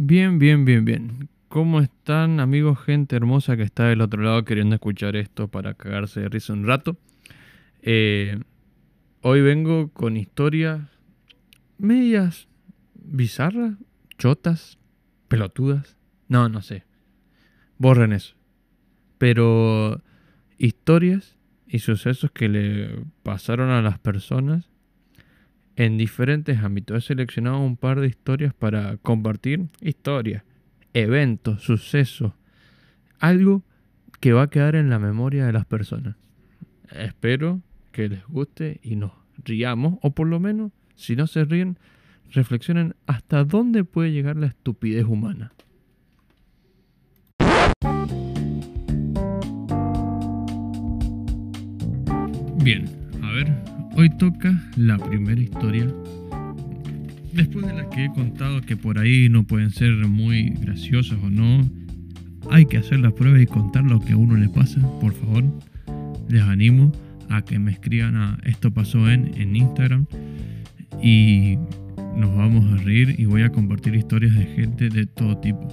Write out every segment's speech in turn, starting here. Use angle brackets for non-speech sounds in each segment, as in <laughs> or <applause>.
Bien, bien, bien, bien. ¿Cómo están amigos, gente hermosa que está del otro lado queriendo escuchar esto para cagarse de risa un rato? Eh, hoy vengo con historias medias bizarras, chotas, pelotudas. No, no sé. Borren eso. Pero historias y sucesos que le pasaron a las personas en diferentes ámbitos. He seleccionado un par de historias para compartir. Historias, eventos, sucesos. Algo que va a quedar en la memoria de las personas. Espero que les guste y nos riamos. O por lo menos, si no se ríen, reflexionen hasta dónde puede llegar la estupidez humana. Bien, hoy toca la primera historia. Después de las que he contado que por ahí no pueden ser muy graciosas o no, hay que hacer la prueba y contar lo que a uno le pasa, por favor. Les animo a que me escriban a esto pasó en, en Instagram y nos vamos a reír y voy a compartir historias de gente de todo tipo.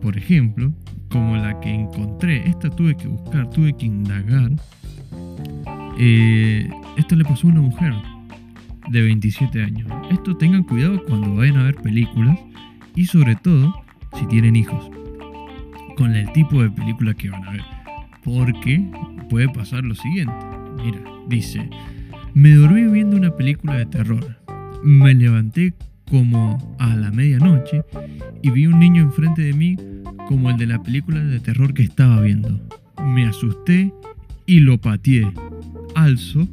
Por ejemplo, como la que encontré, esta tuve que buscar, tuve que indagar eh, esto le pasó a una mujer de 27 años. Esto tengan cuidado cuando vayan a ver películas y sobre todo si tienen hijos. Con el tipo de película que van a ver. Porque puede pasar lo siguiente. Mira, dice, me dormí viendo una película de terror. Me levanté como a la medianoche y vi un niño enfrente de mí como el de la película de terror que estaba viendo. Me asusté y lo pateé alzo,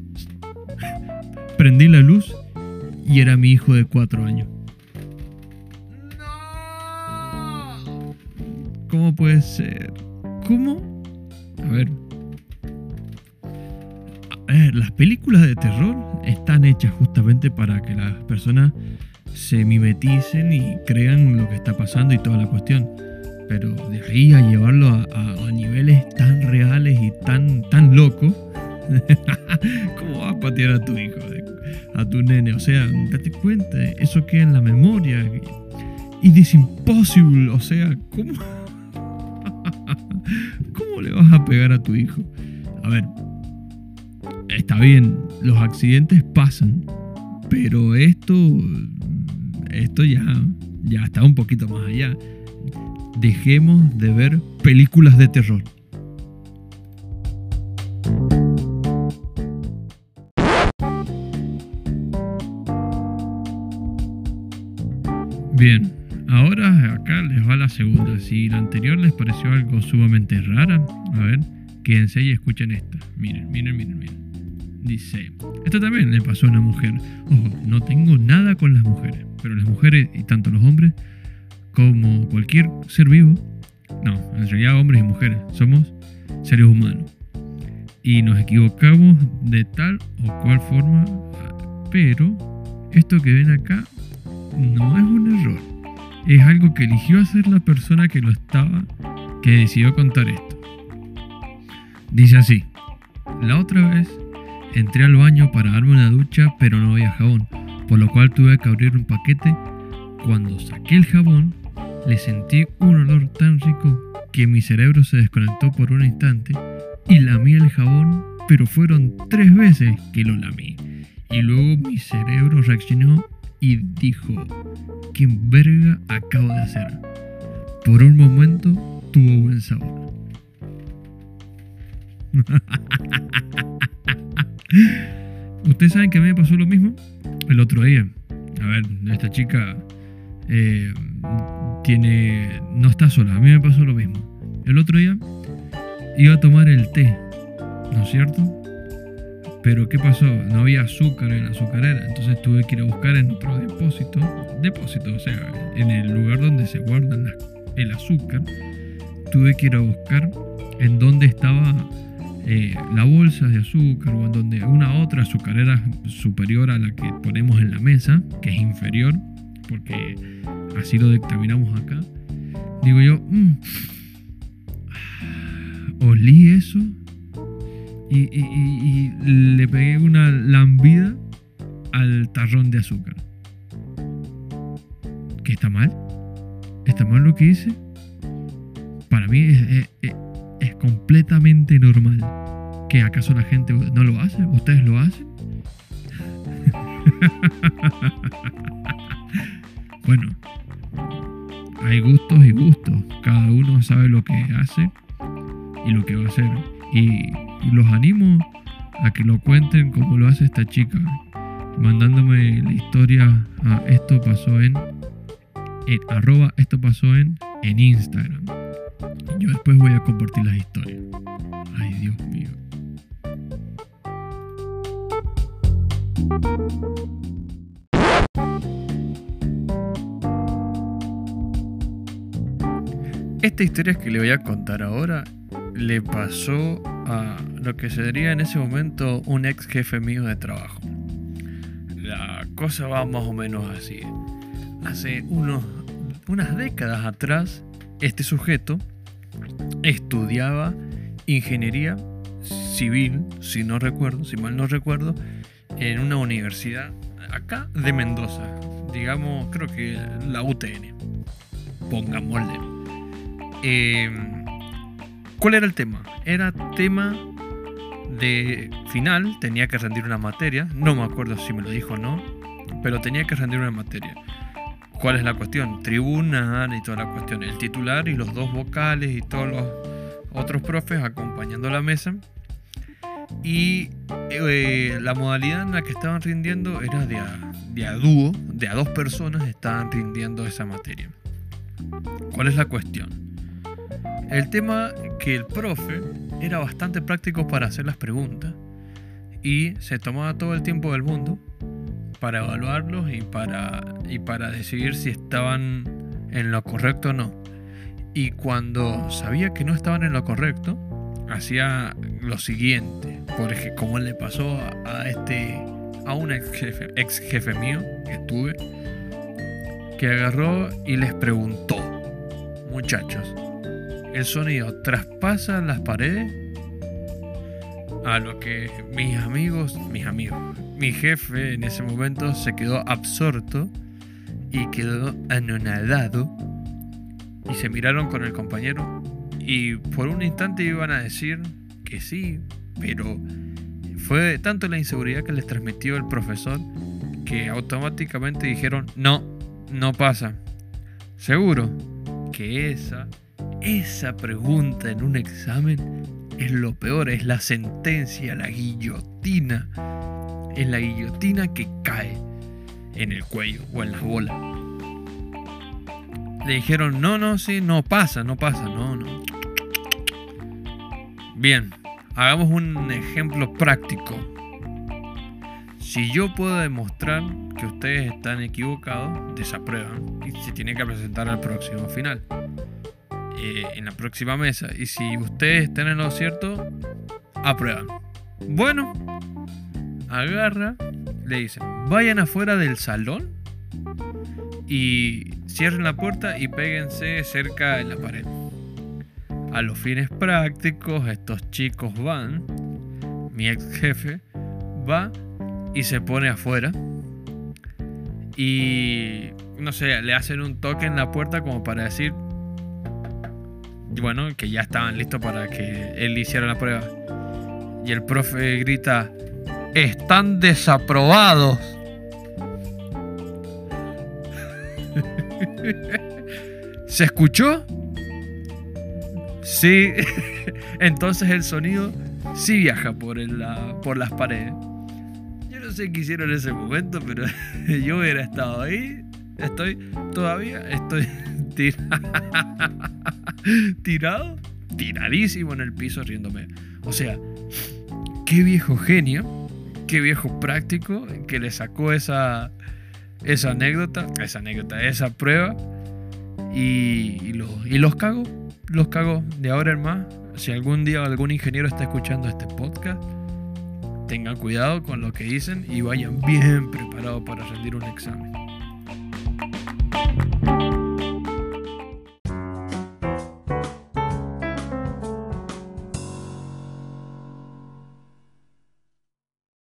prendí la luz y era mi hijo de cuatro años. ¡No! ¿Cómo puede ser? ¿Cómo? A ver. A ver, las películas de terror están hechas justamente para que las personas se mimeticen y crean lo que está pasando y toda la cuestión. Pero de ahí a llevarlo a, niveles tan reales y tan, tan locos, <laughs> ¿Cómo vas a patear a tu hijo, a tu nene? O sea, date cuenta, eso queda en la memoria. Y es imposible, o sea, ¿cómo? <laughs> ¿Cómo le vas a pegar a tu hijo? A ver, está bien, los accidentes pasan, pero esto, esto ya, ya está un poquito más allá. Dejemos de ver películas de terror. Bien, ahora acá les va la segunda. Si la anterior les pareció algo sumamente rara, a ver, quédense y escuchen esta. Miren, miren, miren, miren. Dice, esto también le pasó a una mujer. Ojo, no tengo nada con las mujeres, pero las mujeres y tanto los hombres como cualquier ser vivo, no, en realidad hombres y mujeres, somos seres humanos. Y nos equivocamos de tal o cual forma, pero esto que ven acá no es un error. Es algo que eligió hacer la persona que lo estaba, que decidió contar esto. Dice así, la otra vez entré al baño para darme una ducha pero no había jabón, por lo cual tuve que abrir un paquete. Cuando saqué el jabón, le sentí un olor tan rico que mi cerebro se desconectó por un instante y lamí el jabón, pero fueron tres veces que lo lamí. Y luego mi cerebro reaccionó y dijo, ¿qué verga acabo de hacer? Por un momento tuvo buen sabor. <laughs> Ustedes saben que a mí me pasó lo mismo el otro día. A ver, esta chica eh, tiene. no está sola, a mí me pasó lo mismo. El otro día iba a tomar el té, ¿no es cierto? Pero ¿qué pasó? No había azúcar en la azucarera, entonces tuve que ir a buscar en otro depósito, depósito, o sea, en el lugar donde se guarda el azúcar, tuve que ir a buscar en dónde estaba eh, la bolsa de azúcar o en donde una otra azucarera superior a la que ponemos en la mesa, que es inferior, porque así lo dictaminamos acá. Digo yo, mm, olí eso y, le pegué una lambida al tarrón de azúcar. ¿Qué está mal? ¿Está mal lo que hice? Para mí es, es completamente normal. ¿Que acaso la gente no lo hace? ¿Ustedes lo hacen? <laughs> bueno, hay gustos y gustos. Cada uno sabe lo que hace y lo que va a hacer. Y, los animo a que lo cuenten como lo hace esta chica, mandándome la historia a esto pasó en, en arroba esto pasó en, en Instagram. Yo después voy a compartir las historias. Ay, Dios mío. Esta historia que le voy a contar ahora le pasó a lo que sería en ese momento un ex jefe mío de trabajo. La cosa va más o menos así. Hace unos, unas décadas atrás, este sujeto estudiaba ingeniería civil, si no recuerdo, si mal no recuerdo, en una universidad acá de Mendoza, digamos, creo que la UTN, pongámosle. Eh, ¿Cuál era el tema? Era tema de final, tenía que rendir una materia, no me acuerdo si me lo dijo o no, pero tenía que rendir una materia. ¿Cuál es la cuestión? Tribunal y toda la cuestión. El titular y los dos vocales y todos los otros profes acompañando la mesa. Y eh, la modalidad en la que estaban rindiendo era de a, de a dúo, de a dos personas estaban rindiendo esa materia. ¿Cuál es la cuestión? El tema que el profe era bastante práctico para hacer las preguntas y se tomaba todo el tiempo del mundo para evaluarlos y para, y para decidir si estaban en lo correcto o no. Y cuando sabía que no estaban en lo correcto, hacía lo siguiente, porque como le pasó a, este a un ex jefe, mío que tuve, que agarró y les preguntó, muchachos, el sonido traspasa las paredes. A lo que mis amigos, mis amigos, mi jefe en ese momento se quedó absorto y quedó anonadado. Y se miraron con el compañero y por un instante iban a decir que sí, pero fue tanto la inseguridad que les transmitió el profesor que automáticamente dijeron no, no pasa. Seguro que esa esa pregunta en un examen es lo peor, es la sentencia, la guillotina. Es la guillotina que cae en el cuello o en la bola. Le dijeron, no, no, sí, no pasa, no pasa, no, no. Bien, hagamos un ejemplo práctico. Si yo puedo demostrar que ustedes están equivocados, desaprueban y se tiene que presentar al próximo final. Eh, en la próxima mesa. Y si ustedes están en lo cierto, aprueban. Bueno, agarra, le dicen, vayan afuera del salón y cierren la puerta y péguense cerca de la pared. A los fines prácticos, estos chicos van, mi ex jefe va y se pone afuera y no sé, le hacen un toque en la puerta como para decir, bueno, que ya estaban listos para que él hiciera la prueba. Y el profe grita, están desaprobados. <laughs> ¿Se escuchó? Sí. <laughs> Entonces el sonido sí viaja por, por las paredes. Yo no sé qué hicieron en ese momento, pero <laughs> yo hubiera estado ahí. Estoy, todavía estoy tirado, tiradísimo en el piso riéndome. O sea, qué viejo genio, qué viejo práctico que le sacó esa, esa anécdota, esa anécdota, esa prueba y, y, y los cago, los cago de ahora en más. Si algún día algún ingeniero está escuchando este podcast, tengan cuidado con lo que dicen y vayan bien preparados para rendir un examen.